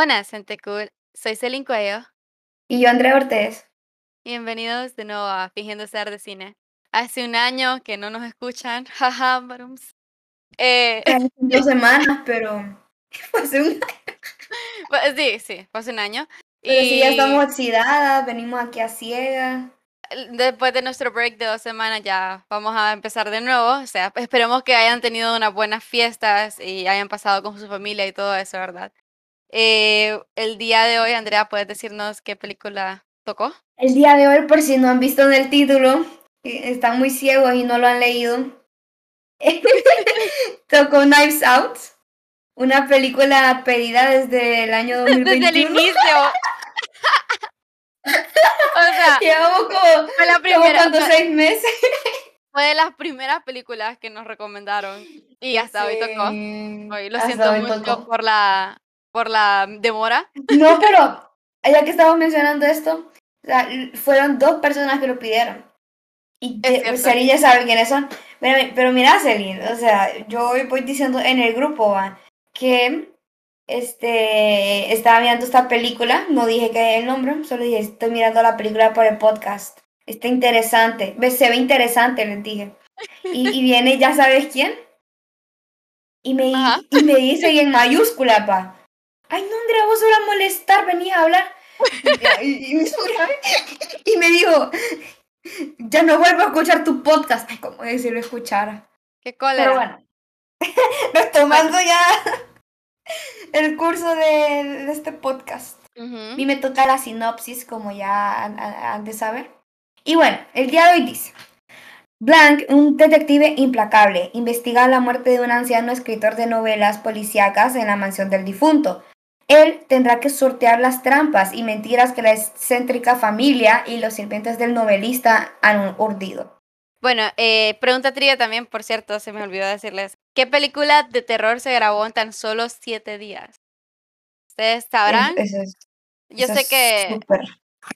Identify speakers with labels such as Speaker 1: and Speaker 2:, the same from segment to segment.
Speaker 1: Buenas, gente cool. Soy Celine Cuello.
Speaker 2: Y yo, Andrea Ortiz.
Speaker 1: Bienvenidos de nuevo a Fingiendo Ser de Cine. Hace un año que no nos escuchan. Jaja, barums. Eh,
Speaker 2: dos semanas, pero fue hace un año.
Speaker 1: sí, sí, fue hace un año.
Speaker 2: Pero sí, ya
Speaker 1: Y
Speaker 2: estamos oxidadas, venimos aquí a ciegas.
Speaker 1: después de nuestro break de dos semanas ya vamos a empezar de nuevo. O sea, esperemos que hayan tenido unas buenas fiestas y hayan pasado con su familia y todo eso, ¿verdad? Eh, el día de hoy, Andrea, ¿puedes decirnos qué película tocó?
Speaker 2: El día de hoy, por si no han visto en el título, que están muy ciegos y no lo han leído, tocó Knives Out, una película pedida desde el año
Speaker 1: Desde el
Speaker 2: 2021.
Speaker 1: inicio. o sea,
Speaker 2: Llevamos como,
Speaker 1: fue la
Speaker 2: como
Speaker 1: primera, fue,
Speaker 2: seis meses.
Speaker 1: fue de las primeras películas que nos recomendaron y hasta hoy tocó. Hoy lo siento mucho
Speaker 2: tocó.
Speaker 1: por la por la demora.
Speaker 2: No, pero ya que estamos mencionando esto, o sea, l- fueron dos personas que lo pidieron. Y. Celine ya sabe quiénes son. Pero, pero mira, Celine, o sea, yo voy diciendo en el grupo ¿va? que este, estaba mirando esta película, no dije que el nombre, solo dije, estoy mirando la película por el podcast. Está interesante, se ve interesante, les dije. Y, y viene, ya sabes quién, y me,
Speaker 1: Ajá.
Speaker 2: y me dice y en mayúscula, pa. Ay, no, Andrea, vos solo a molestar, venís a hablar. Y, y- y- y me dijo, ya no vuelvo a escuchar tu podcast. Ay, como si lo escuchara.
Speaker 1: Qué
Speaker 2: Pero
Speaker 1: cólera.
Speaker 2: bueno, retomando ya el curso de, de este podcast. A
Speaker 1: Ujú.
Speaker 2: mí me toca la sinopsis, como ya han- han de saber. Y bueno, el día de hoy dice: Blank, un detective implacable, investiga la muerte de un anciano escritor de novelas policíacas en la mansión del difunto. Él tendrá que sortear las trampas y mentiras que la excéntrica familia y los sirvientes del novelista han urdido.
Speaker 1: Bueno, eh, pregunta trivia también, por cierto, se me olvidó decirles. ¿Qué película de terror se grabó en tan solo siete días? Ustedes sabrán.
Speaker 2: Es- eso es-
Speaker 1: Yo sé
Speaker 2: es
Speaker 1: que
Speaker 2: súper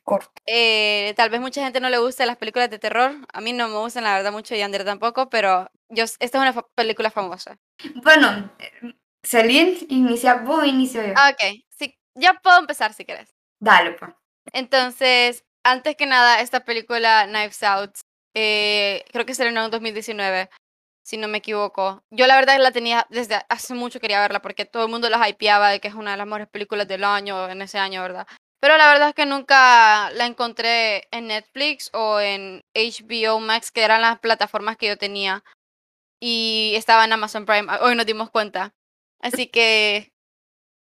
Speaker 2: corto.
Speaker 1: eh, tal vez mucha gente no le guste las películas de terror. A mí no me gustan, la verdad, mucho y a Andrea tampoco, pero yo, esta es una película famosa.
Speaker 2: Bueno, Celine, inicia vos inicio yo.
Speaker 1: Ok, sí, ya puedo empezar si quieres.
Speaker 2: Dale, pues.
Speaker 1: Entonces, antes que nada, esta película Knives Out, eh, creo que se estrenó en 2019, si no me equivoco. Yo la verdad la tenía desde hace mucho quería verla porque todo el mundo la hypeaba de que es una de las mejores películas del año, en ese año, ¿verdad? Pero la verdad es que nunca la encontré en Netflix o en HBO Max, que eran las plataformas que yo tenía. Y estaba en Amazon Prime. Hoy nos dimos cuenta. Así que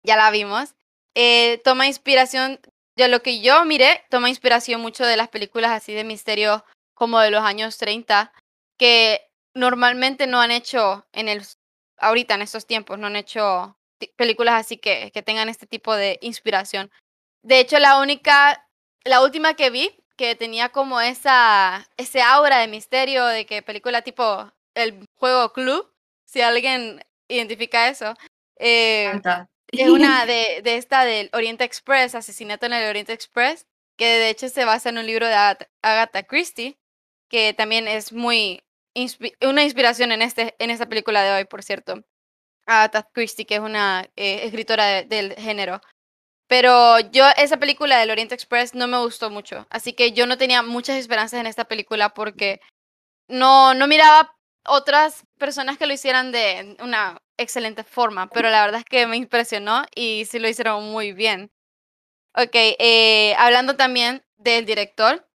Speaker 1: ya la vimos. Eh, toma inspiración de lo que yo miré, toma inspiración mucho de las películas así de misterio como de los años 30, que normalmente no han hecho en el, ahorita en estos tiempos, no han hecho películas así que, que tengan este tipo de inspiración. De hecho, la única, la última que vi que tenía como esa, ese aura de misterio, de que película tipo el juego Clue, si alguien identifica eso, eh, es una de, de esta del Oriente Express, Asesinato en el Oriente Express, que de hecho se basa en un libro de Agatha, Agatha Christie, que también es muy inspi- una inspiración en, este, en esta película de hoy, por cierto. Agatha Christie, que es una eh, escritora de- del género. Pero yo, esa película del Oriente Express no me gustó mucho, así que yo no tenía muchas esperanzas en esta película porque no, no miraba otras personas que lo hicieran de una excelente forma, pero la verdad es que me impresionó y sí lo hicieron muy bien. Ok, eh, hablando también del director,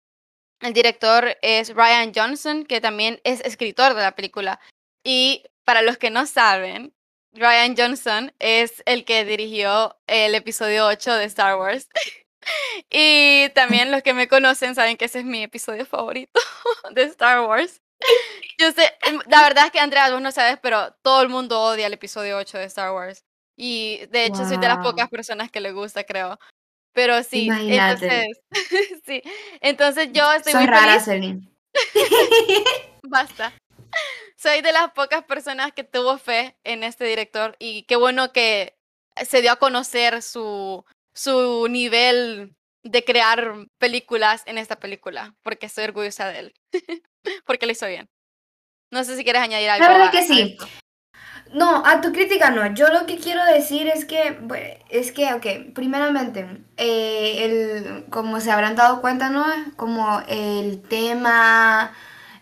Speaker 1: el director es Ryan Johnson, que también es escritor de la película. Y para los que no saben, Ryan Johnson es el que dirigió el episodio 8 de Star Wars. y también los que me conocen saben que ese es mi episodio favorito de Star Wars. Yo sé, em, la verdad es que Andrea, vos no sabes, pero todo el mundo odia el episodio 8 de Star Wars. Y de hecho soy de las pocas personas que le gusta, creo. Pero sí,
Speaker 2: Imagínate.
Speaker 1: entonces, sí. Entonces yo estoy
Speaker 2: Sos
Speaker 1: muy
Speaker 2: rara,
Speaker 1: feliz.
Speaker 2: Celine.
Speaker 1: Basta. Soy de las pocas personas que tuvo fe en este director y qué bueno que se dio a conocer su, su nivel de crear películas en esta película, porque estoy orgullosa de él, porque lo hizo bien. No sé si quieres añadir algo.
Speaker 2: La verdad
Speaker 1: a-
Speaker 2: que sí. No, a tu crítica no. Yo lo que quiero decir es que, es que, ok, primeramente, eh, el, como se habrán dado cuenta, ¿no? Como el tema,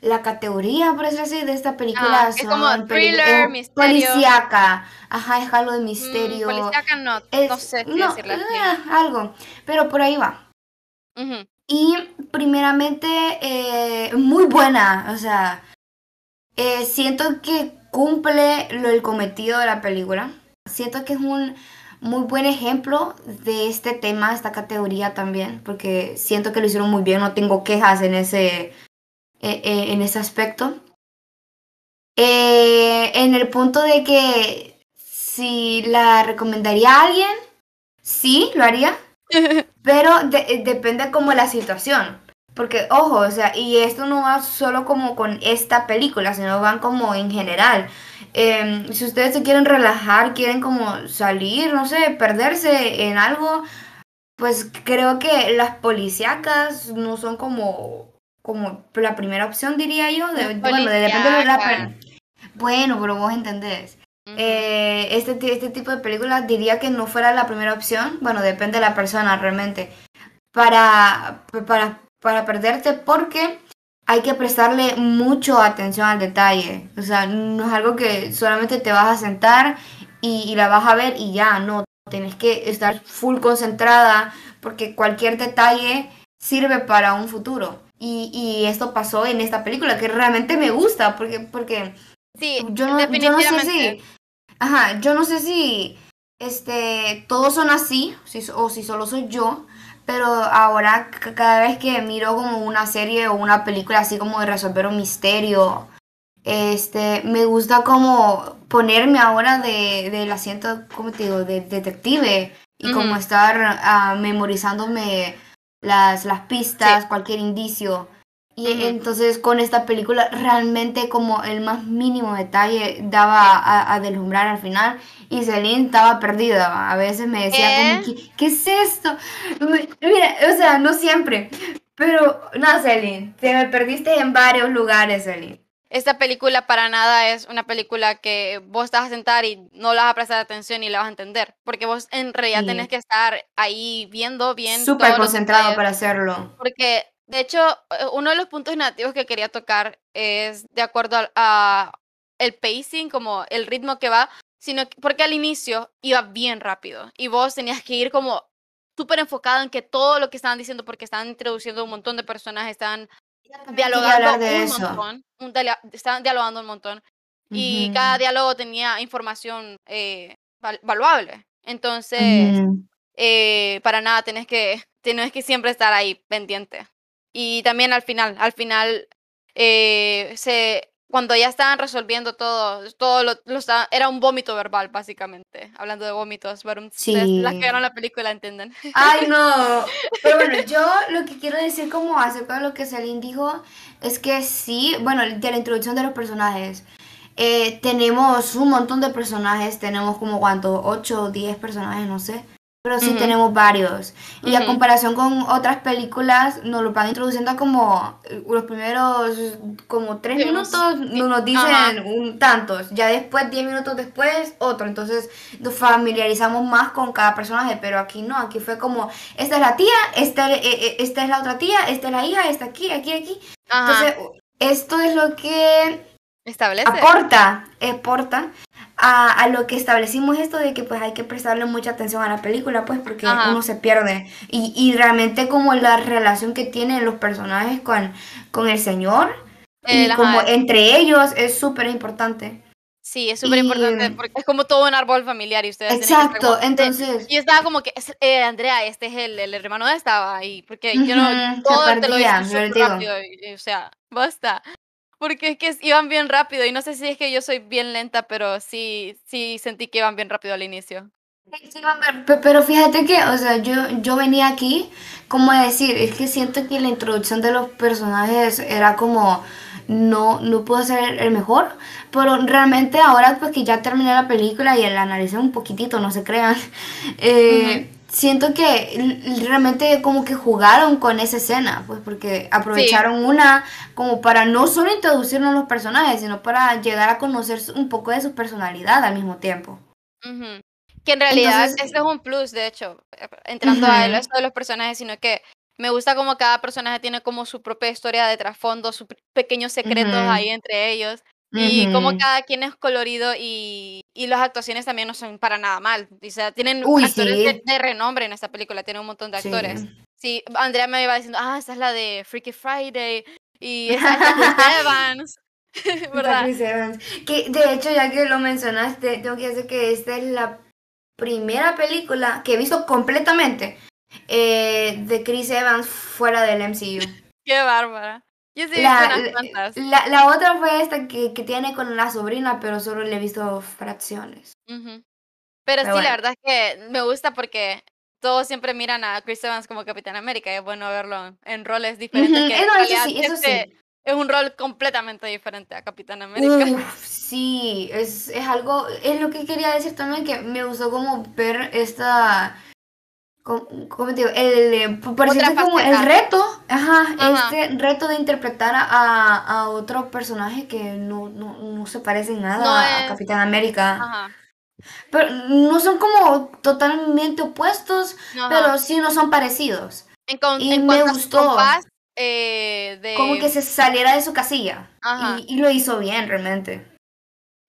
Speaker 2: la categoría, por decirlo así, de esta película
Speaker 1: Ah, es como thriller, misterio.
Speaker 2: Policíaca. Ajá, es algo de
Speaker 1: Mm,
Speaker 2: misterio.
Speaker 1: policíaca no,
Speaker 2: Es-
Speaker 1: no sé
Speaker 2: no, ah, algo. Pero por ahí va. Y primeramente, eh, muy buena. O sea, eh, siento que cumple lo el cometido de la película. Siento que es un muy buen ejemplo de este tema, esta categoría también, porque siento que lo hicieron muy bien, no tengo quejas en ese, eh, eh, en ese aspecto. Eh, en el punto de que si la recomendaría a alguien, sí, lo haría. Pero de- depende como la situación. Porque, ojo, o sea, y esto no va solo como con esta película, sino van como en general. Em, si ustedes se quieren relajar, quieren como salir, no sé, perderse en algo, pues creo que las policíacas no son como, como la primera opción, diría yo. De, bueno, de- depende de la...
Speaker 1: Policíaca.
Speaker 2: pe- Bueno, pero vos entendés. Eh, este, este tipo de películas diría que no fuera la primera opción. Bueno, depende de la persona realmente. Para, para, para perderte porque hay que prestarle mucho atención al detalle. O sea, no es algo que solamente te vas a sentar y, y la vas a ver y ya, no. Tienes que estar full concentrada porque cualquier detalle sirve para un futuro. Y, y esto pasó en esta película que realmente me gusta porque, porque
Speaker 1: Sí,
Speaker 2: yo no, yo no sé si. Ajá, yo no sé si este todos son así, si, o si solo soy yo, pero ahora cada vez que miro como una serie o una película así como de resolver un misterio, este, me gusta como ponerme ahora de, del asiento, ¿cómo te digo?, de detective y como estar ah, memorizándome las, las pistas, cualquier indicio. Y entonces con esta película realmente como el más mínimo detalle daba a, a deslumbrar al final y Celine estaba perdida. A veces me decía como,
Speaker 1: ¿Qué?
Speaker 2: ¿qué, qué es esto? Me- Mira, o sea, no siempre. Pero, no, Celine, te me perdiste en varios lugares, Celine.
Speaker 1: Esta película para nada es una película que vos vas a sentar y no le vas a prestar atención y la vas a entender. Porque vos en realidad
Speaker 2: Sí.
Speaker 1: tenés que estar ahí viendo bien.
Speaker 2: Súper concentrado para hacerlo.
Speaker 1: Porque, de hecho, eh, uno de los puntos negativos que quería tocar es de acuerdo al- a, el pacing, como el ritmo que va, sino que- porque al inicio iba bien rápido y vos tenías que ir como súper enfocado en que todo lo que estaban diciendo, porque estaban introduciendo un montón de personajes, estaban dialogando
Speaker 2: de
Speaker 1: un
Speaker 2: eso.
Speaker 1: montón, un dia- estaban dialogando un montón y cada diálogo tenía información eh, val- valuable. Entonces, eh, para nada tenés que, tenés que siempre estar ahí pendiente. Y también al final, al final, eh, se, cuando ya estaban resolviendo todo, todo lo, lo era un vómito verbal, básicamente. Hablando de vómitos, pero las que vieron la película entienden.
Speaker 2: Ay, no. Pero bueno, yo lo que quiero decir como acerca de lo que Celine dijo es que sí, bueno, de la introducción de los personajes. eh, tenemos un montón de personajes, tenemos como cuánto, 8 o 10 personajes, no sé. Pero sí
Speaker 1: Ujú.
Speaker 2: tenemos varios. Y a comparación con otras películas, nos lo van introduciendo como eh, los primeros como 3
Speaker 1: Sí, unos-
Speaker 2: minutos,
Speaker 1: sí.
Speaker 2: no nos dicen un, tantos. Ya después, 10 minutos después, otro. Entonces nos familiarizamos más con cada personaje, pero aquí no, aquí fue como, esta es la tía, esta, eh, eh, esta es la otra tía, esta es la hija, esta aquí, aquí, aquí. Entonces, esto es lo que
Speaker 1: Establece.
Speaker 2: aporta, aporta a, a lo que establecimos esto de que pues hay que prestarle mucha atención a la película, pues porque
Speaker 1: Ajá.
Speaker 2: uno se pierde. Y, y realmente como la relación que tienen los personajes con, con el señor y
Speaker 1: El- ajá,
Speaker 2: como entre ellos es súper importante.
Speaker 1: Sí, es súper importante
Speaker 2: y-
Speaker 1: porque es como todo un árbol familiar y ustedes que
Speaker 2: Exacto,
Speaker 1: como-
Speaker 2: entonces...
Speaker 1: Y estaba como que, es- eh, Andrea, este es el, el hermano de esta, ahí, porque yo no,
Speaker 2: Ujú, se
Speaker 1: todo te lo
Speaker 2: perdía, yo
Speaker 1: súper rápido, y- y, o sea, basta. Porque es que iban bien rápido, y no sé si es que yo soy bien lenta, pero sí, sí sentí que iban bien rápido al inicio.
Speaker 2: Sí, Pero fíjate que, o sea, yo, yo venía aquí como a decir, es que siento que la introducción de los personajes era como, no, no pudo ser el mejor, pero realmente ahora pues que ya terminé la película y la analicé un poquitito, no se crean, eh, siento que realmente como que jugaron con esa escena, pues porque aprovecharon una como para no solo introducirnos los personajes, sino para llegar a conocer un poco de su personalidad al mismo tiempo.
Speaker 1: Que en realidad ese es un plus, de hecho, eh, entrando a esto de los personajes, sino que me gusta como cada personaje tiene como su propia historia de trasfondo, sus pequeños secretos ahí entre ellos. Y como cada quien es colorido y, y las actuaciones también no son para nada mal. O sea, tienen actores de, renombre en esta película, tienen un montón de actores. Sí. Andrea me iba diciendo, ah, esta es la de Freaky Friday y esa es la de Evans.
Speaker 2: ¿verdad? Evans. Que de hecho, ya que lo mencionaste, tengo que decir que esta es la primera película que he visto completamente eh, de Chris Evans fuera del MCU.
Speaker 1: Qué bárbara. Yo sí
Speaker 2: la, la, la, otra fue esta que, que, tiene con la sobrina, pero solo le he visto fracciones.
Speaker 1: Pero, sí, la verdad es que me gusta porque todos siempre miran a Chris Evans como Capitán América y es bueno verlo en roles diferentes. Que eso sí, eso este sí. Es un rol completamente diferente a Capitán América.
Speaker 2: sí, es, es algo, es lo que quería decir también, que me gustó como ver esta ¿Cómo te digo? El, eh, como el reto, ajá, este reto de interpretar a, a otro personaje que no, no, no se parece en nada a Capitán América. Ajá. Pero no son como totalmente opuestos, pero sí no son parecidos. y me gustó.
Speaker 1: Eh, de...
Speaker 2: Como que se saliera de su casilla. Y, y, lo hizo bien, realmente.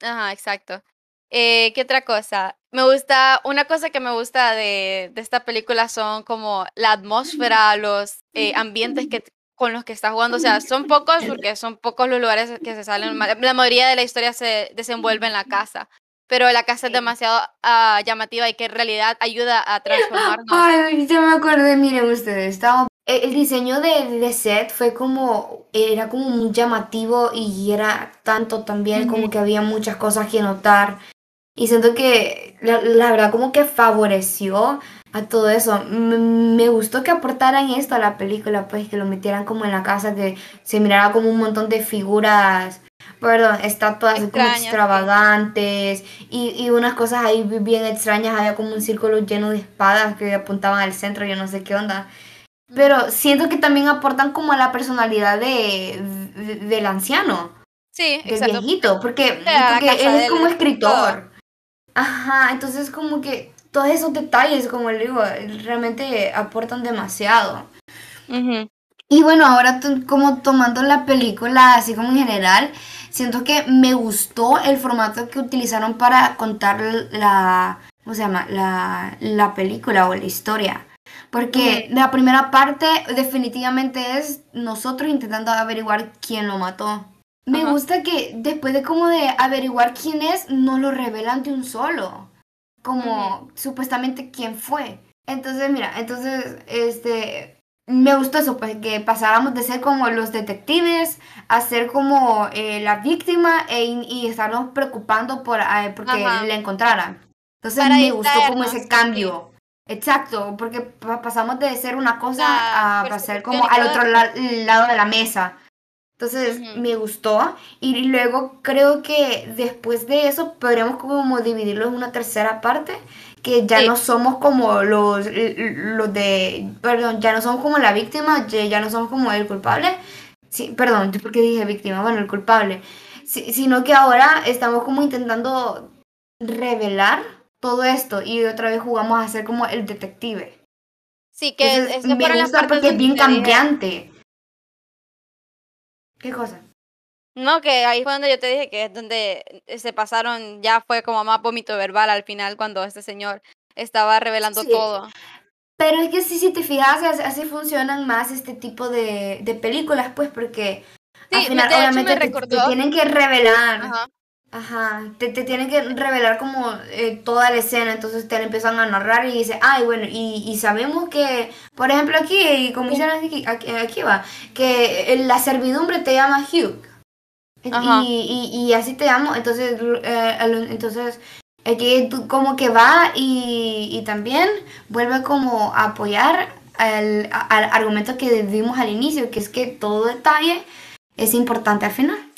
Speaker 1: Ajá, exacto. Eh, ¿Qué otra cosa? Me gusta, una cosa que me gusta de, de esta película son como la atmósfera, los eh, ambientes que, con los que está jugando. O sea, son pocos porque son pocos los lugares que se salen. La mayoría de la historia se desenvuelve en la casa. Pero la casa es demasiado uh, llamativa y que en realidad ayuda a transformarnos.
Speaker 2: Ay, ya me acordé, miren ustedes, estaba el diseño de, de, set fue como, era como muy llamativo y era tanto también como que había muchas cosas que notar. Y siento que la, verdad como que favoreció a todo eso. me gustó que aportaran esto a la película, pues que lo metieran como en la casa, que se mirara como un montón de figuras, perdón, estatuas como extravagantes y, y unas cosas ahí bien extrañas. Había como un círculo lleno de espadas que apuntaban al centro, yo no sé qué onda. Pero siento que también aportan como a la personalidad de, del anciano.
Speaker 1: Sí,
Speaker 2: del viejito, porque, porque él es como escritor. Ajá, entonces como que todos esos detalles, como le digo, realmente aportan demasiado. Y bueno, ahora como tomando la película así como en general, siento que me gustó el formato que utilizaron para contar la, ¿cómo se llama? La, la película o la historia. Porque la primera parte definitivamente es nosotros intentando averiguar quién lo mató. Me gusta que después de como de averiguar quién es, no lo revelan de un solo. Como supuestamente quién fue. Entonces, mira, entonces, este, me gustó eso, pues que pasáramos de ser como los detectives a ser como eh, la víctima e, y estarnos preocupando por eh, porque la encontraran. Entonces me gustó como ese cambio. Exacto, porque pasamos de ser una cosa a pasar como al otro lado de la mesa. Entonces me gustó y luego creo que después de eso podríamos como dividirlo en una tercera parte que ya no somos como los, los de, perdón, ya no somos como la víctima, ya no somos como el culpable, sí, perdón, porque dije víctima, bueno, el culpable, sino que ahora estamos como intentando revelar todo esto y otra vez jugamos a ser como el detective.
Speaker 1: Sí, que es, me
Speaker 2: gusta porque es bien cambiante. ¿Qué cosa?
Speaker 1: No, que ahí fue donde yo te dije que es donde eh, se pasaron, ya fue como más vómito verbal al final cuando este señor estaba revelando todo.
Speaker 2: Pero es que sí, si te fijas, así, funcionan más este tipo de, de películas, pues, porque al final obviamente te, tienen que revelar. Ajá. Ajá, te, te, tienen que revelar como eh, toda la escena, entonces te la empiezan a narrar y dice, ay, bueno, y, y sabemos que, por ejemplo, aquí, como dicen aquí, aquí, va, que la servidumbre te llama Hugh. Y, y, y, así te llamo, entonces, eh, entonces aquí como que va y, y también vuelve como a apoyar al, al argumento que dimos al inicio, que es que todo detalle es importante al final.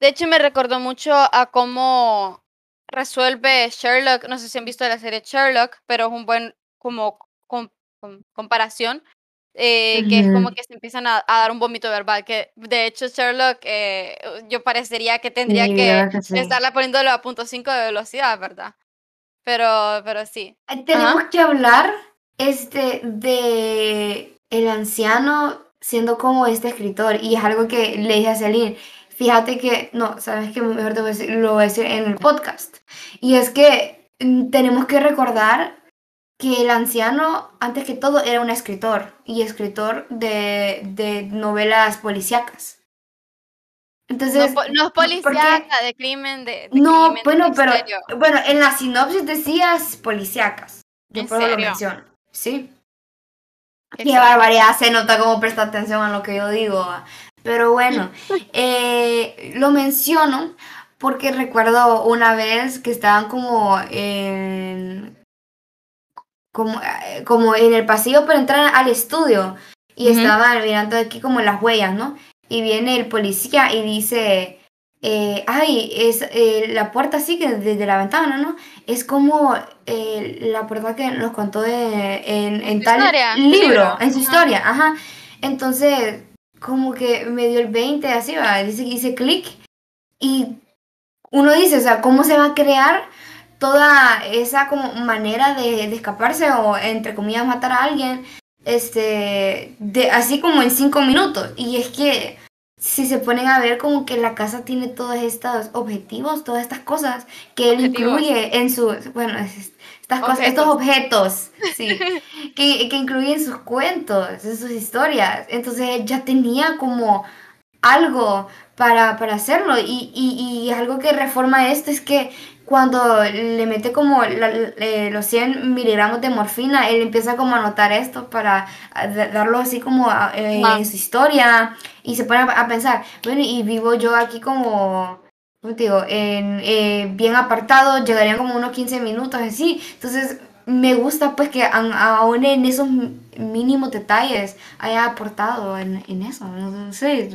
Speaker 1: De hecho, me recordó mucho a cómo resuelve Sherlock. No sé si han visto la serie Sherlock, pero es un buen como comparación, eh, que es como que se empiezan a, dar un vómito verbal, que de hecho Sherlock, eh, yo parecería que tendría que, estarla poniéndolo a punto 5 de velocidad, ¿verdad? Pero, pero sí.
Speaker 2: Tenemos que hablar este, de el anciano siendo como este escritor, y es algo que le dije a Celine, fíjate que, no, sabes que mejor te lo voy a decir en el podcast, y es que mm, tenemos que recordar que el anciano, antes que todo, era un escritor, y escritor de, de novelas policíacas.
Speaker 1: Entonces, no, es policíaca, de crimen, de,
Speaker 2: No, bueno, pero, bueno, en la sinopsis decías policíacas. Yo puedo lo menciono, ¿sí? Qué, barbaridad, se nota cómo presta atención a lo que yo digo. Pero bueno, eh, lo menciono porque recuerdo una vez que estaban como en, como, eh, como en el pasillo para entrar al estudio y estaban mirando aquí como las huellas, ¿no? Y viene el policía y dice, eh, ay, es eh, la puerta así que desde la ventana, ¿no? Es como eh, la puerta que nos contó en, en tal libro, en su historia, ajá. Entonces, como que me dio el 20, así va, dice, dice clic y uno dice, o sea, ¿cómo se va a crear toda esa como manera de, de escaparse o entre comillas matar a alguien? Este, de, así como en cinco minutos. Y es que si se ponen a ver como que la casa tiene todos estos objetivos, todas estas cosas que él incluye en su, bueno, estas cosas, estos objetos, sí, que, que incluye en sus cuentos, en sus historias. Entonces ya tenía como algo para, para hacerlo. Y, y, y algo que reforma esto es que cuando le mete como los 100 miligramos de morfina, él empieza como a notar esto para darlo así como eh, en su historia y se pone a, pensar, bueno, y vivo yo aquí como, digo, en, eh, bien apartado, llegarían como unos 15 minutos así, entonces me gusta pues que aún en esos mínimos detalles haya aportado en, en eso, no sé,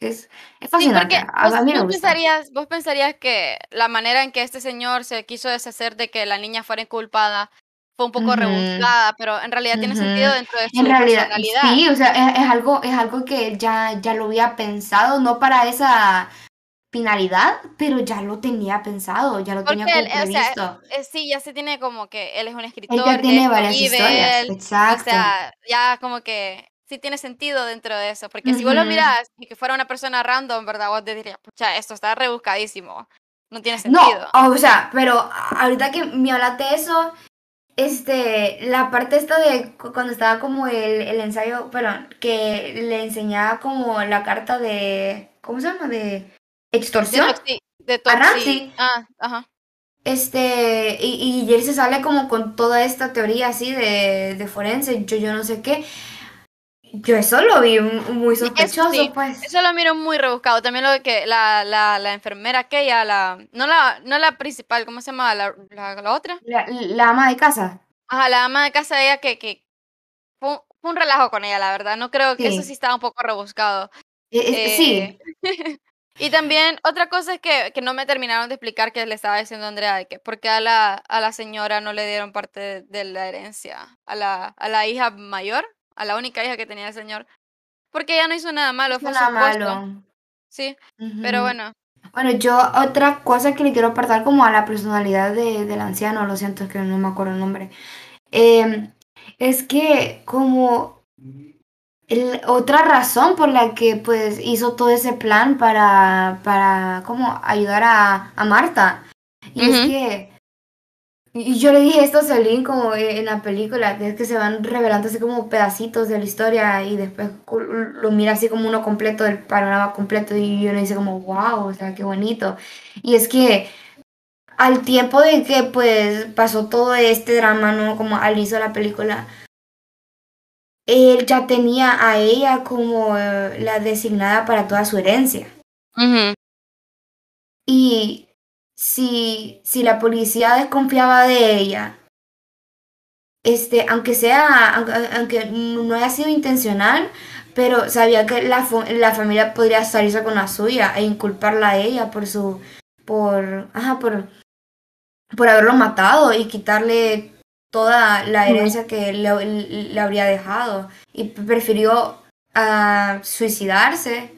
Speaker 2: es, es fascinante.
Speaker 1: vos, pensarías, vos pensarías que la manera en que este señor se quiso deshacer de que la niña fuera inculpada fue un poco rebuscada, pero en realidad tiene sentido dentro de su en realidad, personalidad.
Speaker 2: Sí, o sea, es, algo, es algo que ya, ya lo había pensado, no para esa finalidad, pero ya lo tenía pensado, ya lo tenía previsto.
Speaker 1: Eh, sí, ya se tiene como que él es un escritor. Él
Speaker 2: ya tiene varias historias, exacto.
Speaker 1: O sea, ya como que sí tiene sentido dentro de eso, porque si vos lo miras y que fuera una persona random, ¿verdad? Vos te dirías, pucha, esto está rebuscadísimo, no tiene sentido.
Speaker 2: No, o sea, pero ahorita que me hablaste de eso, este, la parte esta de cuando estaba como el, el ensayo, perdón, que le enseñaba como la carta de, ¿cómo se llama? De extorsión.
Speaker 1: De, de Ah, ajá.
Speaker 2: Este, y, y él se sale como con toda esta teoría así de, de forense, yo, yo no sé qué. Yo eso lo vi muy sospechoso, pues.
Speaker 1: Eso lo miro muy rebuscado. También lo de que la, la, la enfermera aquella, la, no la, no la principal, ¿cómo se llama? La, la, otra.
Speaker 2: La, ama de casa.
Speaker 1: Ajá, la ama de casa de ella que, que fue, un relajo con ella, la verdad. No creo que eso sí estaba un poco rebuscado.
Speaker 2: Eh, eh, sí.
Speaker 1: Y también otra cosa es que, que, no me terminaron de explicar que le estaba diciendo Andrea de que por qué a la, a la señora no le dieron parte de, de la herencia, a la, a la hija mayor a la única hija que tenía el señor. Porque ella no hizo nada malo, fue nada malo. Sí, pero bueno.
Speaker 2: Bueno, yo otra cosa que le quiero apartar como a la personalidad de, del anciano, lo siento, es que no me acuerdo el nombre, em, es que como otra razón por la que pues hizo todo ese plan para, para como ayudar a, a Marta, y es que y yo le dije esto a Celine como en la película, es que se van revelando así como pedacitos de la historia y después lo mira así como uno completo del panorama completo y yo le dice como, wow, o sea, qué bonito. Y es que al tiempo de que pues pasó todo este drama, ¿no? Como al inicio de la película, él ya tenía a ella como eh, la designada para toda su herencia. Y si, si la policía desconfiaba de ella, este, aunque sea, aunque, no haya sido intencional, pero sabía que la, la familia podría salirse con la suya e inculparla a ella por su, por, ajá, por, por haberlo matado y quitarle toda la herencia que le, le habría dejado y prefirió ah, suicidarse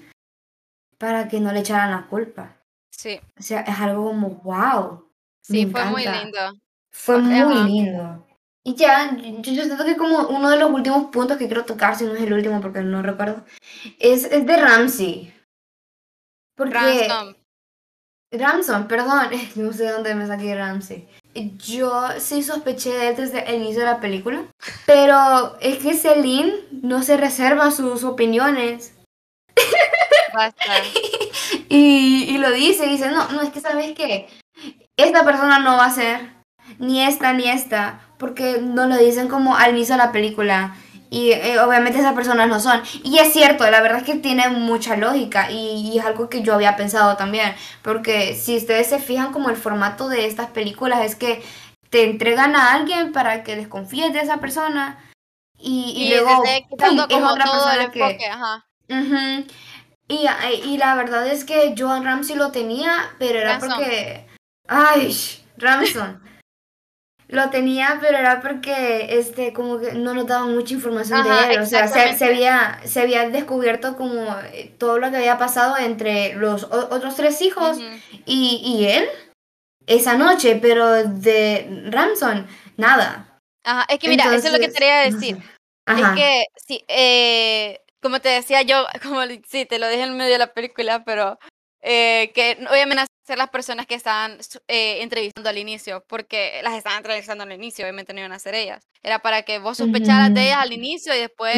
Speaker 2: para que no le echaran la culpa.
Speaker 1: Sí.
Speaker 2: O sea, es algo como, wow.
Speaker 1: Sí, fue muy lindo.
Speaker 2: Fue muy lindo. Y ya, yo, siento que como uno de los últimos puntos que quiero tocar, si no es el último porque no recuerdo, es, es de Ramsey. Porque... Ransom. Ramson, perdón, no sé dónde me saqué Ramsey. Yo sí sospeché de él desde el inicio de la película, pero es que Celine no se reserva sus opiniones.
Speaker 1: Basta.
Speaker 2: y, y lo dice, dice, no, no, es que sabes que esta persona no va a ser, ni esta, ni esta, porque no lo dicen como al inicio de la película. Y eh, obviamente esas personas no son. Y es cierto, la verdad es que tiene mucha lógica y, es algo que yo había pensado también. Porque si ustedes se fijan como el formato de estas películas es que te entregan a alguien para que desconfíes de esa persona y, y, luego es otra persona que... y, y, la verdad es que Joan Ramsey lo tenía, pero era porque... Ay, Ramson. Lo tenía, pero era porque este como que no nos daban mucha información de él. O sea, se, había, se había descubierto como eh, todo lo que había pasado entre los otros tres hijos y, y, él esa noche, pero de Ramson, nada.
Speaker 1: Ajá, es que mira, eso es lo que quería decir. Es que, sí, eh, como te decía yo, como sí, te lo dije en medio de la película, pero eh, que obviamente ser las personas que estaban eh, entrevistando al inicio, porque las estaban entrevistando al inicio, obviamente no iban a ser ellas. Era para que vos sospecharas de ellas al inicio y después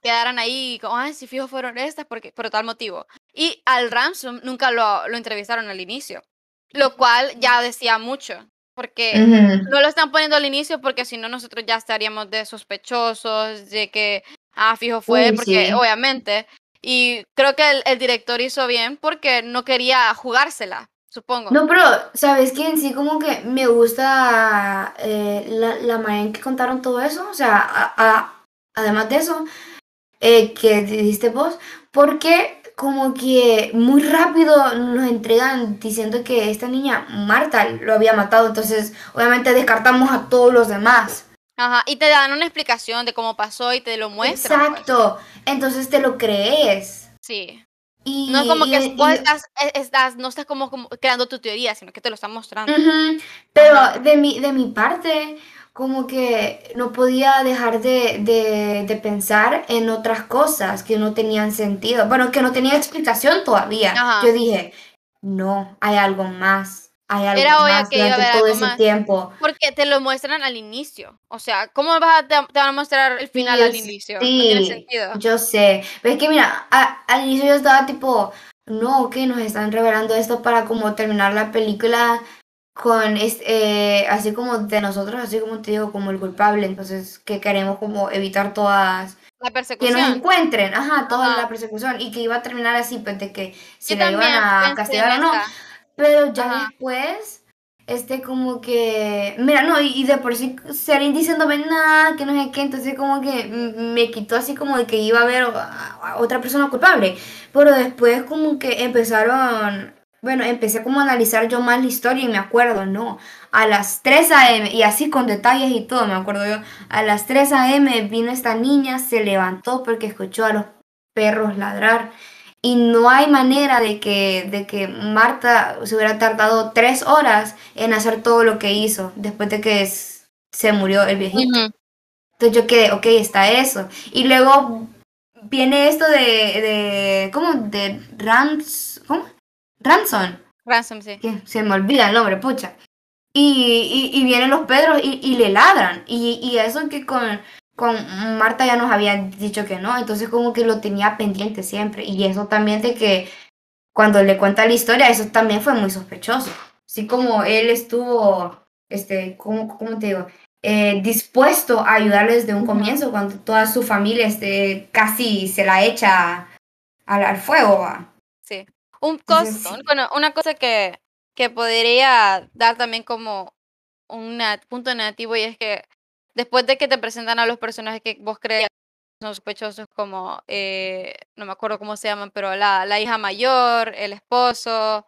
Speaker 1: quedaran ahí como, ay, si fijo fueron estas, porque, por tal motivo. Y al Ransom nunca lo, lo entrevistaron al inicio, lo cual ya decía mucho, porque no lo están poniendo al inicio porque si no nosotros ya estaríamos de sospechosos, de que, ah, fijo fue, porque obviamente y creo que el, director hizo bien porque no quería jugársela, supongo.
Speaker 2: No, pero, ¿sabes qué? En sí como que me gusta eh, la, manera en que contaron todo eso. O sea, además de eso, eh, que dijiste vos, porque como que muy rápido nos entregan diciendo que esta niña, Marta, lo había matado. Entonces, obviamente descartamos a todos los demás.
Speaker 1: Ajá, y te dan una explicación de cómo pasó y te lo muestran.
Speaker 2: Pues. Exacto, entonces te lo crees.
Speaker 1: Sí. Y, no es como que vos estás, estás, no estás como, creando tu teoría, sino que te lo están mostrando.
Speaker 2: Pero de mi, de mi parte, como que no podía dejar de, de, de, pensar en otras cosas que no tenían sentido. Bueno, que no tenía explicación todavía. Yo dije, no, hay algo más hay algo Era más que durante todo ese tiempo.
Speaker 1: Porque te lo muestran al inicio. O sea, ¿cómo vas a, te, van a mostrar el final al inicio?
Speaker 2: Sí, no tiene sentido. Yo sé. Pero es que mira, al inicio yo estaba tipo, no, que nos están revelando esto para como terminar la película con este, así como de nosotros, así como te digo, como el culpable. Entonces, que queremos como evitar todas
Speaker 1: la persecución.
Speaker 2: Que nos encuentren, ajá, toda la persecución. Y que iba a terminar así, pues de que si la iban a castigar o no. Pero ya después, este como que, mira, no, y, de por sí Serían diciéndome nada, que no sé qué, entonces como que me quitó así como de que iba a haber otra persona culpable. Pero después como que empezaron, bueno, empecé como a analizar yo más la historia y me acuerdo, ¿no? A las 3 a.m., y así con detalles y todo, me acuerdo yo, a las 3 a.m. vino esta niña, se levantó porque escuchó a los perros ladrar y no hay manera de que, de que Marta se hubiera tardado tres horas en hacer todo lo que hizo después de que se murió el viejito. Entonces yo quedé, ok, está eso. Y luego viene esto de, de ¿cómo? De Rans, ¿cómo? Ransom.
Speaker 1: Ransom, sí.
Speaker 2: se me olvida el nombre, pucha. Y, y, vienen los Pedros y, y le ladran. Y, y eso que con, con Marta ya nos había dicho que no, entonces como que lo tenía pendiente siempre. Y eso también de que cuando le cuenta la historia, eso también fue muy sospechoso. Así como él estuvo, este, ¿cómo, cómo te digo? Eh, dispuesto a ayudarle desde un comienzo, cuando toda su familia este, casi se la echa al, al fuego. ¿va?
Speaker 1: Sí. Un costo, bueno, una cosa que, que podría dar también como un punto negativo y es que después de que te presentan a los personajes que vos crees son sospechosos como, eh, no me acuerdo cómo se llaman, pero la, la hija mayor, el esposo,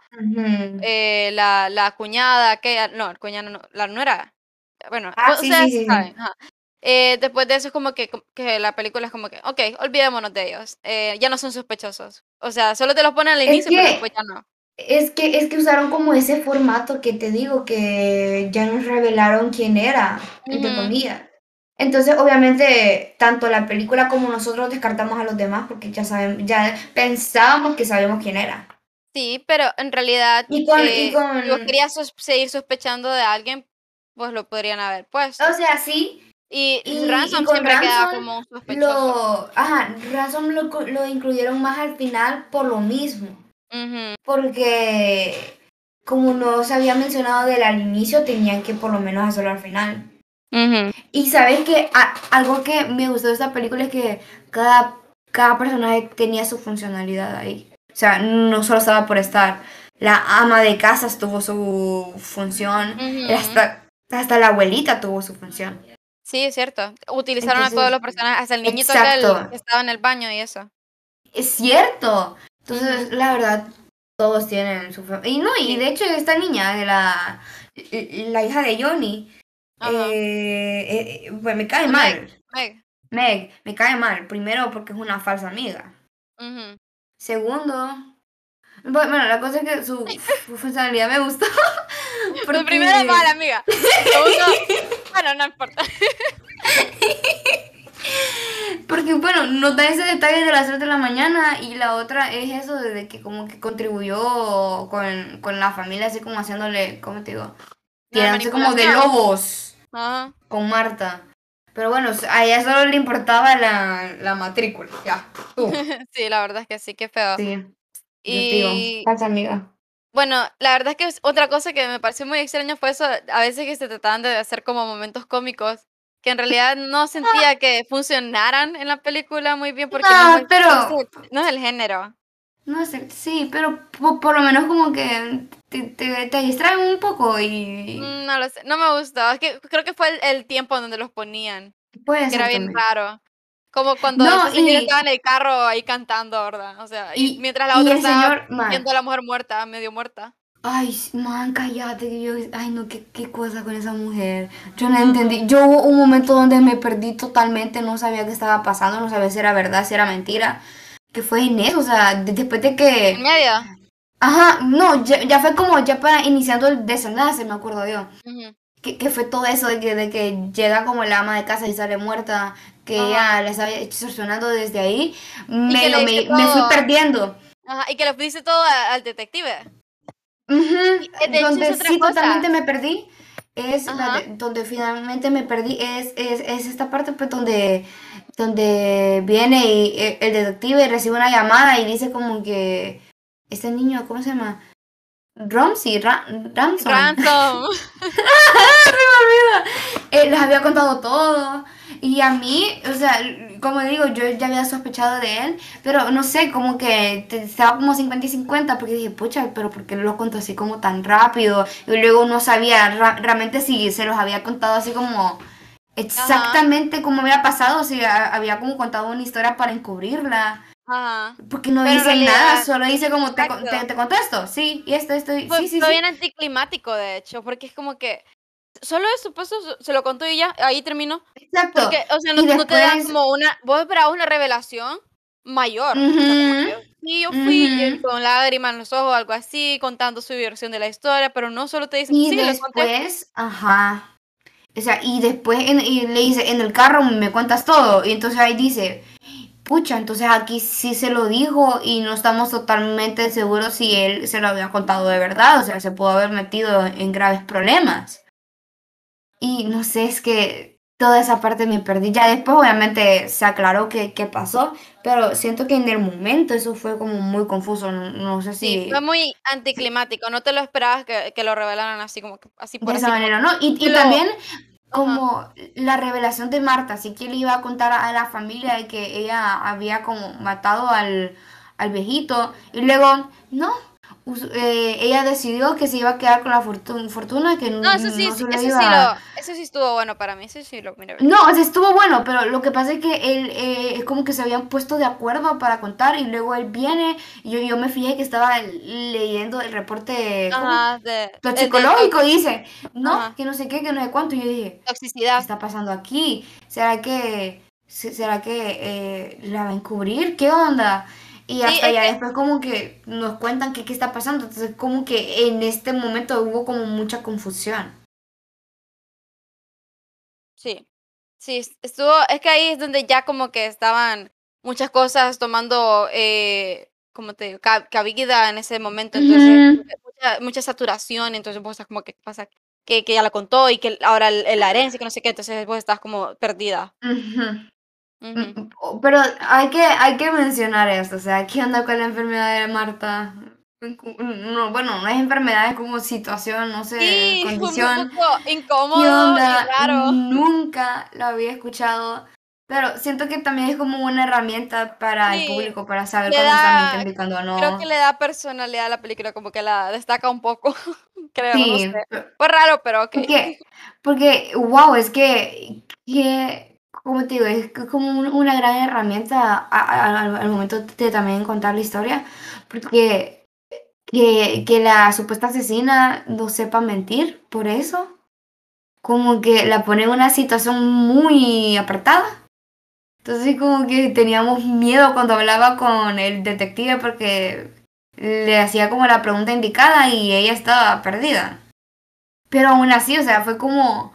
Speaker 1: eh, la, la cuñada, que no, el cuñado no, la nuera, Bueno,
Speaker 2: Ah,
Speaker 1: o
Speaker 2: sí,
Speaker 1: sea,
Speaker 2: sí, sí, sí.
Speaker 1: saben, ajá. Eh, después de eso es como que, que la película es como que, ok, olvidémonos de ellos, eh, ya no son sospechosos. O sea, solo te los ponen al
Speaker 2: Es
Speaker 1: inicio, pero después ya no.
Speaker 2: Es que, es que usaron como ese formato que te digo, que ya nos revelaron quién era, entre
Speaker 1: Ujú.
Speaker 2: comillas. Entonces, obviamente, tanto la película como nosotros descartamos a los demás porque ya sabemos, ya pensábamos que sabíamos quién era.
Speaker 1: Sí, pero en realidad,
Speaker 2: Y con,
Speaker 1: eh,
Speaker 2: y con,
Speaker 1: si vos querías sos- seguir sospechando de alguien, pues lo podrían haber puesto.
Speaker 2: o sea, sí,
Speaker 1: y,
Speaker 2: y-
Speaker 1: Ransom siempre queda
Speaker 2: Ransom
Speaker 1: como un sospechoso.
Speaker 2: lo, ajá, Ransom lo, lo incluyeron más al final por lo mismo. Porque como no se había mencionado del al inicio, tenían que por lo menos hacerlo al final. Y sabes que a- algo que me gustó de esta película es que cada, cada personaje tenía su funcionalidad ahí. O sea, no solo estaba por estar. La ama de casas tuvo su función. Hasta, hasta la abuelita tuvo su función.
Speaker 1: Sí, es cierto. Utilizaron a todos los personajes, hasta el niñito que estaba en el baño y eso.
Speaker 2: Es cierto. Entonces, la verdad, todos tienen su... Y no, y de hecho esta niña, de la, la hija de Johnny,
Speaker 1: Ajá.
Speaker 2: eh, eh, pues me cae
Speaker 1: Meg.
Speaker 2: mal.
Speaker 1: Meg.
Speaker 2: Meg, me cae mal. Primero porque es una falsa amiga.
Speaker 1: Ujú.
Speaker 2: Segundo, bu- bueno, la cosa es que su, su funcionalidad me gustó.
Speaker 1: Pues primero es mala amiga. Segundo, bueno, no importa.
Speaker 2: Porque, bueno, nos da ese detalle de las 3 de la mañana y la otra es eso de que como que contribuyó con, con la familia, así como haciéndole, ¿cómo te digo? Tirándose como de lobos
Speaker 1: Ajá.
Speaker 2: con Marta. Pero bueno, a ella solo le importaba la, la matrícula. Ya, tú.
Speaker 1: Sí, la verdad es que sí, qué feo.
Speaker 2: Sí, yo
Speaker 1: y
Speaker 2: digo, falsa amiga.
Speaker 1: bueno, la verdad es que otra cosa que me pareció muy extraño fue eso, a veces que se trataban de hacer como momentos cómicos, que en realidad no sentía que funcionaran en la película muy bien porque
Speaker 2: No,
Speaker 1: no, es,
Speaker 2: pero-
Speaker 1: no es el- no es el género.
Speaker 2: No sé, sí, pero po- por, lo menos como que te, te, te distraen un poco y
Speaker 1: Mm, No lo sé, no me gustó. Es que creo que fue el, el tiempo donde los ponían,
Speaker 2: puede
Speaker 1: que era bien
Speaker 2: también.
Speaker 1: raro. Como cuando
Speaker 2: No, y-
Speaker 1: estaba en el carro ahí cantando, ¿verdad? O sea, y,
Speaker 2: Y-
Speaker 1: mientras la otra estaba
Speaker 2: señor,
Speaker 1: viendo a la mujer muerta, medio muerta.
Speaker 2: Ay, man, cállate, que yo, ay no, qué, qué cosa con esa mujer. Yo no entendí. Yo hubo un momento donde me perdí totalmente, no sabía qué estaba pasando, no sabía si era verdad, si era mentira. Que fue en eso, o sea, de- después de
Speaker 1: En
Speaker 2: que...
Speaker 1: medio.
Speaker 2: Ajá, no, ya, ya fue como ya para iniciando el desenlace, me acuerdo yo.
Speaker 1: Ujú.
Speaker 2: Que, que fue todo eso de que, de que llega como la ama de casa y sale muerta, que
Speaker 1: Ajá.
Speaker 2: ella le estaba extorsionando desde ahí. Me, lo- me, fui perdiendo.
Speaker 1: Ajá, y que le dice todo al detective.
Speaker 2: Donde sí
Speaker 1: cosa.
Speaker 2: totalmente me perdí es la de- donde finalmente me perdí es, es, es esta parte pues donde donde viene y eh, el detective recibe una llamada y dice como que este niño ¿cómo se llama? Ramsey, Ra-
Speaker 1: Ransom.
Speaker 2: eh, les había contado todo y a mí, o sea, como digo, yo ya había sospechado de él, pero no sé, como que estaba como 50 y 50 porque dije, pucha, pero ¿por qué lo contó así como tan rápido? Y luego no sabía realmente si se los había contado así como exactamente como había pasado, si ha- había como contado una historia para encubrirla.
Speaker 1: Ajá.
Speaker 2: Porque no
Speaker 1: Pero
Speaker 2: dice
Speaker 1: realidad-
Speaker 2: nada, solo dice como, ¿te, te, te contesto? Sí, y esto, esto, y-
Speaker 1: Fue,
Speaker 2: sí, sí,
Speaker 1: fue
Speaker 2: sí.
Speaker 1: bien anticlimático, de hecho, porque es como que solo eso, pues eso se lo contó y ya, ahí terminó.
Speaker 2: Exacto.
Speaker 1: Porque, o sea, no,
Speaker 2: Y
Speaker 1: no te
Speaker 2: después-
Speaker 1: como una, vos esperabas una revelación mayor. O sea, como
Speaker 2: Ujú.
Speaker 1: que, sí, yo fui eh,
Speaker 2: Ujú.
Speaker 1: con lágrimas en los ojos, algo así, contando su versión de la historia, pero no solo te dicen,
Speaker 2: Y
Speaker 1: sí,
Speaker 2: después, ajá. O sea, y después en- y le dice, en el carro me cuentas todo. Y entonces ahí dice, pucha, entonces aquí sí se lo dijo y no estamos totalmente seguros si él se lo había contado de verdad. O sea, se pudo haber metido en graves problemas. Y no sé, es que toda esa parte me perdí. Ya después obviamente se aclaró qué, qué pasó, pero siento que en el momento eso fue como muy confuso. No, no sé
Speaker 1: Sí,
Speaker 2: si...
Speaker 1: fue muy anticlimático, no te lo esperabas que, que lo revelaran así como que, así por
Speaker 2: de esa
Speaker 1: así como
Speaker 2: manera, ¿no? Y, y
Speaker 1: lo-
Speaker 2: también como la revelación de Marta, así que le iba a contar a la familia de que ella había como matado al, al viejito y luego, no, eh, ella decidió que se iba a quedar con la fortuna, fortuna que
Speaker 1: No, eso sí,
Speaker 2: no
Speaker 1: sí,
Speaker 2: se
Speaker 1: eso sí
Speaker 2: iba
Speaker 1: lo, eso sí estuvo bueno para mí, eso sí lo miré.
Speaker 2: No, o sea, estuvo bueno, pero lo que pasa es que él eh, es como que se habían puesto de acuerdo para contar y luego él viene y yo, yo me fijé que estaba leyendo el reporte.
Speaker 1: Ajá, de,
Speaker 2: psicológico y dice, no,
Speaker 1: Ajá.
Speaker 2: que no sé qué, que no sé cuánto. Y yo dije, ¿qué
Speaker 1: toxicidad.
Speaker 2: está pasando aquí? ¿Será que, se- será que eh, la va a encubrir? ¿Qué onda? Y hasta
Speaker 1: es
Speaker 2: ya
Speaker 1: que-
Speaker 2: después como que nos cuentan que qué está pasando. Entonces como que en este momento hubo como mucha confusión.
Speaker 1: Sí, sí, es- estuvo, es que ahí es donde ya como que estaban muchas cosas tomando, eh, como te digo, ca- cabida en ese momento, entonces
Speaker 2: Ujú.
Speaker 1: mucha, mucha saturación, entonces vos estás como que ¿qué pasa, que, que ya la contó y que ahora la herencia, que no sé qué, entonces vos estás como perdida.
Speaker 2: Ujú.
Speaker 1: Ujú.
Speaker 2: Mm, oh, Pero hay que, hay que mencionar esto, o sea, ¿qué onda con la enfermedad de Marta? No, bueno, no es enfermedad, es como situación, no sé,
Speaker 1: Sí, fue un
Speaker 2: condición.
Speaker 1: poco
Speaker 2: ¿Qué
Speaker 1: incómodo
Speaker 2: onda?
Speaker 1: y raro.
Speaker 2: Nunca lo había escuchado, pero siento que también es como una herramienta para el
Speaker 1: Sí,
Speaker 2: público, para saber cuándo está
Speaker 1: da-
Speaker 2: mintiendo y cuándo no.
Speaker 1: Creo que le da personalidad a la película, como que la destaca un poco, creo, no
Speaker 2: Sí,
Speaker 1: sé.
Speaker 2: pe-
Speaker 1: Fue raro, pero ok.
Speaker 2: Porque, porque, wow, es que, que, como te digo, es como un- una gran herramienta al momento de también contar la historia, porque que, que la supuesta asesina no sepa mentir por eso, como que la pone en una situación muy apretada. Entonces como que teníamos miedo cuando hablaba con el detective porque le hacía como la pregunta indicada y ella estaba perdida. Pero aún así, o sea, fue como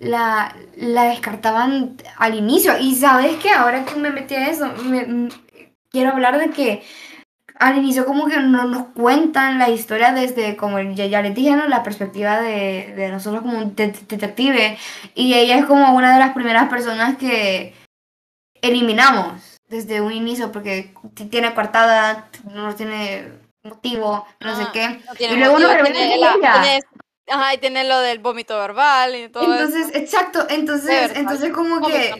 Speaker 2: la, la descartaban al inicio. Y sabes que ahora que me metí a eso, me- quiero hablar de que al inicio como que no nos cuentan la historia desde, como ya, ya les dije, ¿no? La perspectiva de, de nosotros como un de- detective. Y ella es como una de las primeras personas que eliminamos desde un inicio porque tiene coartada, no tiene motivo, no sé
Speaker 1: Ah,
Speaker 2: qué.
Speaker 1: no
Speaker 2: Y luego nos
Speaker 1: motivo,
Speaker 2: revelan
Speaker 1: tiene
Speaker 2: que
Speaker 1: la-
Speaker 2: ella.
Speaker 1: tiene- ajá, y tiene lo del vómito verbal y todo eso.
Speaker 2: Entonces, exacto, entonces,
Speaker 1: verdad,
Speaker 2: entonces como que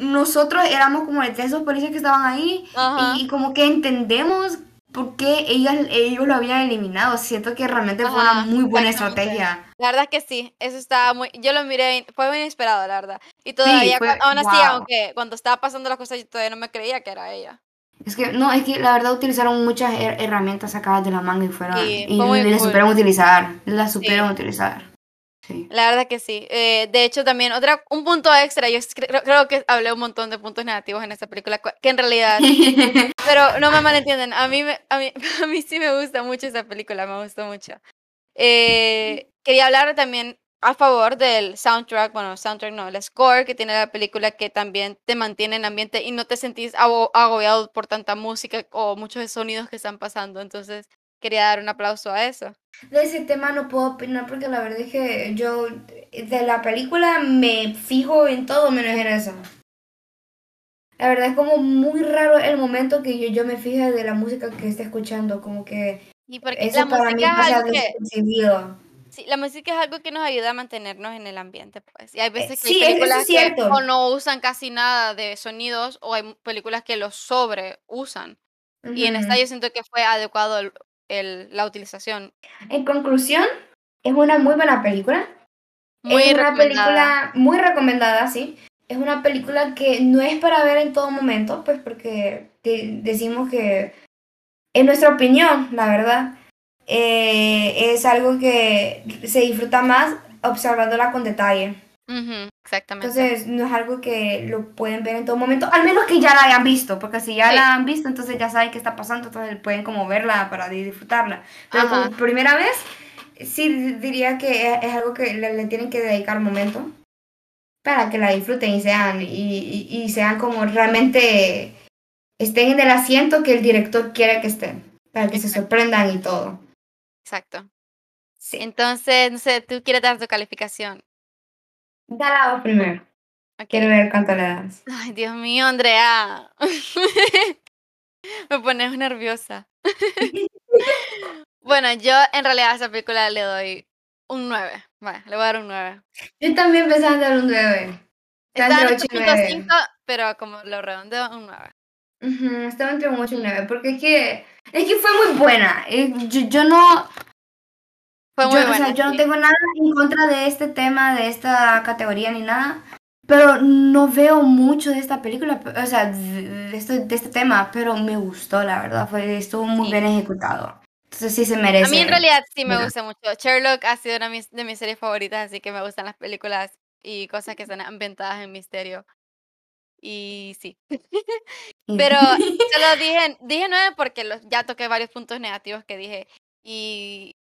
Speaker 2: nosotros éramos como de esos policías que estaban ahí
Speaker 1: Ajá.
Speaker 2: y, y como que entendemos por qué ellas, ellos lo habían eliminado. Siento que realmente fue una
Speaker 1: Ajá,
Speaker 2: muy buena estrategia.
Speaker 1: La verdad que sí, eso estaba muy, yo lo miré, fue muy inesperado, la verdad. Y todavía,
Speaker 2: fue-
Speaker 1: cua- aún así,
Speaker 2: wow.
Speaker 1: aunque cuando estaba pasando las cosas, yo todavía no me creía que era ella.
Speaker 2: Es que, no, es que la verdad utilizaron muchas her- herramientas sacadas de la manga y fueron,
Speaker 1: Sí,
Speaker 2: y las supieron utilizar, las supieron utilizar. Sí.
Speaker 1: La verdad que sí. Eh, de hecho, también otra, un punto extra, yo creo, creo que hablé un montón de puntos negativos en esta película, cu- que en realidad, pero no me malentienden, a mí, a mí, a mí sí me gusta mucho esa película, me gustó mucho. Eh, quería hablar también a favor del soundtrack, bueno, soundtrack no, el score que tiene la película que también te mantiene en ambiente y no te sentís ago- agobiado por tanta música o muchos sonidos que están pasando, entonces quería dar un aplauso a eso.
Speaker 2: De ese tema no puedo opinar porque la verdad es que yo de la película me fijo en todo menos en eso. La verdad es como muy raro el momento que yo, yo me fije de la música que esté escuchando, como que
Speaker 1: Y porque
Speaker 2: eso
Speaker 1: la
Speaker 2: para mí
Speaker 1: música es
Speaker 2: pasa
Speaker 1: algo que... Sí, la música es algo que nos ayuda a mantenernos en el ambiente, pues. Y hay veces que
Speaker 2: sí,
Speaker 1: hay
Speaker 2: es
Speaker 1: películas que o no usan casi nada de sonidos o hay películas que los sobre usan. Y en esta yo siento que fue adecuado el, el- la utilización.
Speaker 2: En conclusión, es una muy buena película.
Speaker 1: Muy
Speaker 2: es una película muy recomendada, sí. Es una película que no es para ver en todo momento, pues porque te- decimos que, en nuestra opinión, la verdad, eh, es algo que se disfruta más observándola con detalle.
Speaker 1: Ujú, exactamente.
Speaker 2: Entonces, no es algo que lo pueden ver en todo momento, al menos que ya la hayan visto, porque si ya
Speaker 1: Sí.
Speaker 2: la han visto, entonces ya saben qué está pasando, entonces pueden como verla para di- disfrutarla. Pero
Speaker 1: Ajá.
Speaker 2: como primera vez, sí di- diría que es, es algo que le, le tienen que dedicar momento para que la disfruten y sean, y, y- y sean como realmente estén en el asiento que el director quiere que estén, para que se sorprendan y todo.
Speaker 1: Exacto.
Speaker 2: Sí.
Speaker 1: Entonces, no sé, tú quieres dar tu calificación.
Speaker 2: Dala vos primero.
Speaker 1: Ok.
Speaker 2: Quiero ver cuánto le das.
Speaker 1: Ay, Dios mío, Andrea. Me pones nerviosa. bueno, yo en realidad a esa película le doy un 9. Vale, le voy a dar un 9.
Speaker 2: Yo también pensaba en dar un 9. Está
Speaker 1: en
Speaker 2: entre 8 y 9.
Speaker 1: 8.5, pero como lo redondeo, un 9.
Speaker 2: Ujú, estaba entre un 8 y un 9, porque es que, es que fue muy buena. Eh, Yo, yo no...
Speaker 1: Fue muy
Speaker 2: Yo, o
Speaker 1: buena.
Speaker 2: sea, yo no
Speaker 1: sí.
Speaker 2: tengo nada en contra de este tema, de esta categoría ni nada, pero no veo mucho de esta película, o sea, de, de este, de este tema, pero me gustó, la verdad, fue, estuvo muy
Speaker 1: Sí.
Speaker 2: bien ejecutado. Entonces sí se merece.
Speaker 1: A mí en realidad sí me
Speaker 2: mira.
Speaker 1: gusta mucho. Sherlock ha sido una mis- de mis series favoritas, así que me gustan las películas y cosas que están ambientadas en misterio. Y sí. Pero solo dije, dije nueve porque los, ya toqué varios puntos negativos que dije. Y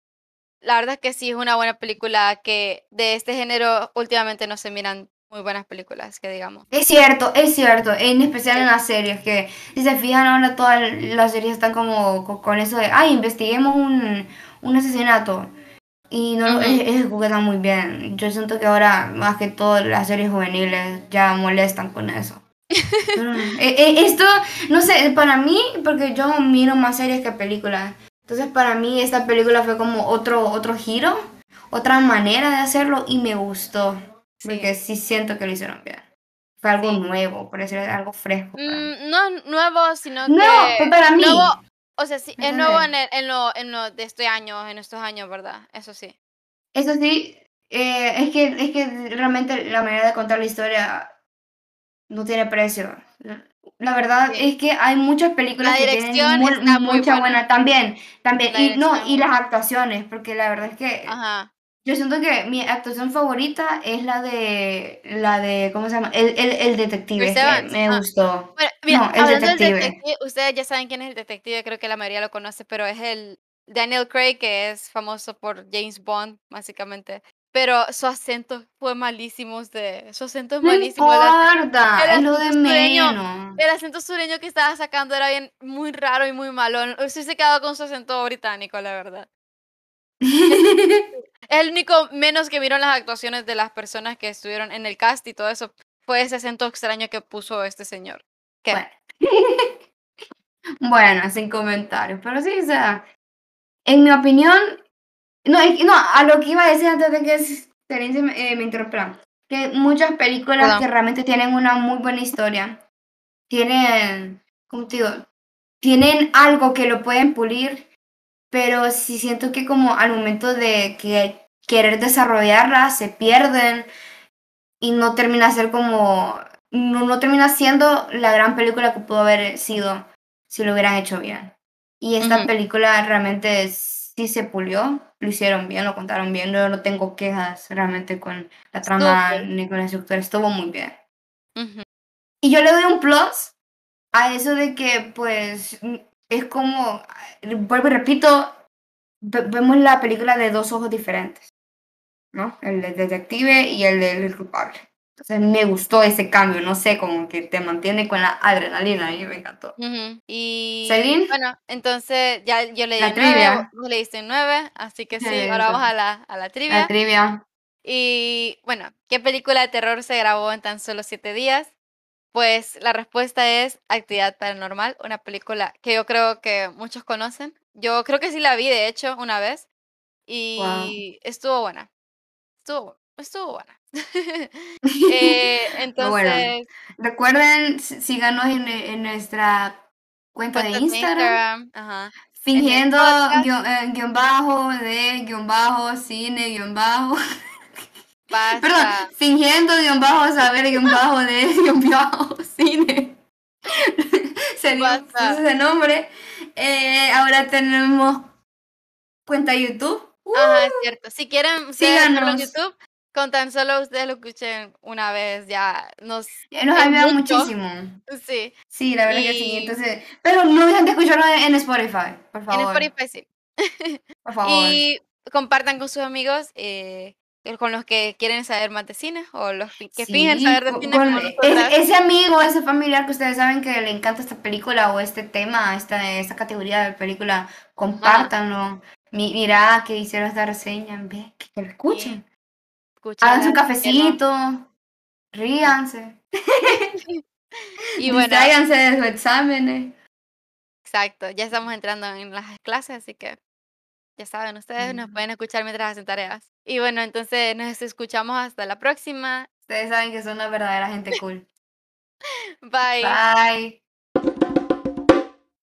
Speaker 1: la verdad es que sí es una buena película que de este género últimamente no se miran muy buenas películas, que digamos.
Speaker 2: Es cierto, es cierto, en especial en las series, que si se fijan ahora todas las series están como co- con, eso de, ay, investiguemos un, un asesinato. Y no lo
Speaker 1: Ujú.
Speaker 2: es- ejecutan muy bien. Yo siento que ahora, más que todo, las series juveniles ya molestan con eso. Eh, eh, esto, no sé, para mí, porque yo miro más series que películas. Entonces, para mí, esta película fue como otro, otro giro, otra manera de hacerlo y me gustó.
Speaker 1: Sí.
Speaker 2: Porque sí siento que lo hicieron bien. Fue algo
Speaker 1: Sí.
Speaker 2: nuevo, por decir algo fresco.
Speaker 1: Mm, no nuevo, sino
Speaker 2: No,
Speaker 1: que...
Speaker 2: para mí.
Speaker 1: Nuevo, o sea, sí, es nuevo en, el- en, lo, en lo de este año, en estos años, ¿verdad? Eso sí.
Speaker 2: Eso sí, eh, es, que, es que realmente la manera de contar la historia no tiene precio. La- verdad
Speaker 1: Sí.
Speaker 2: es que hay muchas películas
Speaker 1: La
Speaker 2: que tienen mu-
Speaker 1: está muy
Speaker 2: mucha
Speaker 1: buena.
Speaker 2: buena. También, también. Y no, y las actuaciones, porque la verdad es que
Speaker 1: Ajá.
Speaker 2: yo siento que mi actuación favorita es la de, la de, ¿cómo se llama? El, el, el detective,
Speaker 1: Chris
Speaker 2: es que
Speaker 1: Evans,
Speaker 2: me gustó.
Speaker 1: Bueno, mira,
Speaker 2: No, el detective,
Speaker 1: ustedes ya saben quién es el detective, creo que la mayoría lo conoce, pero es el Daniel Craig, que es famoso por James Bond, básicamente. Pero su acento fue malísimo, usted. Su acento es malísimo. el ac-
Speaker 2: importa,
Speaker 1: el
Speaker 2: es lo de
Speaker 1: acento sureño-
Speaker 2: menos.
Speaker 1: El acento sureño que estaba sacando era bien muy raro y muy malo. Sí se quedó con su acento británico, la verdad. Es el único menos que vieron las actuaciones de las personas que estuvieron en el cast y todo eso. Fue ese acento extraño que puso este señor. ¿Qué?
Speaker 2: Bueno. Bueno, sin comentarios, pero sí, o sea, en mi opinión, no, es que- no, a lo que iba a decir antes de que Terence me, eh, me interrumpiera, que muchas películas
Speaker 1: Perdón.
Speaker 2: que realmente tienen una muy buena historia, tienen, ¿cómo te digo? Tienen algo que lo pueden pulir, pero sí siento que como al momento de que querer desarrollarla se pierden y no termina ser como, no, no termina siendo la gran película que pudo haber sido si lo hubieran hecho bien. Y esta película realmente sí se pulió, lo hicieron bien, lo contaron bien, yo no tengo quejas realmente con la trama ni con la estructura, estuvo muy bien. Y yo le doy un plus a eso de que, pues, mm, es como, vuelvo y repito, ve- vemos la película de dos ojos diferentes, ¿no? El del detective y el del culpable. Entonces me gustó ese cambio, no sé, como que te mantiene con la adrenalina y me encantó.
Speaker 1: Ujú. Y
Speaker 2: ¿Celine?
Speaker 1: bueno, entonces ya yo le di
Speaker 2: La
Speaker 1: un 9,
Speaker 2: trivia.
Speaker 1: vos le diste un 9, así que sí,
Speaker 2: Sí,
Speaker 1: ahora vamos a la, a la trivia.
Speaker 2: La trivia.
Speaker 1: Y bueno, ¿qué película de terror se grabó en tan solo siete días? Pues la respuesta es Actividad Paranormal, una película que yo creo que muchos conocen. Yo creo que sí la vi, de hecho, una vez. Y estuvo buena. Estuvo, estuvo buena. Eh,
Speaker 2: bueno,
Speaker 1: entonces,
Speaker 2: recuerden, sí- síganos en, en nuestra cuenta de Instagram.
Speaker 1: Ajá.
Speaker 2: Fingiendo guion, eh, guion bajo de guion bajo cine guion bajo. Perdón, fingiendo guion bajo saber guion bajo de guion bajo cine. Se dio
Speaker 1: Basta.
Speaker 2: ese nombre. Eh, ahora tenemos cuenta YouTube.
Speaker 1: Ajá, es cierto. Si quieren verlo en
Speaker 2: Síganos.
Speaker 1: YouTube, con tan solo ustedes lo escuchen una vez, ya nos...
Speaker 2: Eh, Nos ayuda muchísimo.
Speaker 1: Sí,
Speaker 2: Sí, la verdad que sí.
Speaker 1: Y-
Speaker 2: Entonces, pero no dejen de escucharlo en en Spotify, por
Speaker 1: en
Speaker 2: favor.
Speaker 1: Spotify sí.
Speaker 2: Por favor.
Speaker 1: Y compartan con sus amigos eh, con los que quieren saber más de cine o los que fingen
Speaker 2: Sí,
Speaker 1: saber de cine
Speaker 2: con ese amigo, ese familiar que ustedes saben que le encanta esta película o este tema, esta, esta categoría de película, compártanlo. Mi- mira que hicieron esta reseña, ve, que, que lo escuchen. Hagan su cafecito, ríanse,
Speaker 1: Y bueno,
Speaker 2: de sus exámenes.
Speaker 1: exacto, ya estamos entrando en las clases, así que ya saben, ustedes nos pueden escuchar mientras hacen tareas. Y bueno, entonces nos escuchamos hasta la próxima.
Speaker 2: Ustedes saben que son una verdadera gente cool.
Speaker 1: Bye.
Speaker 2: Bye.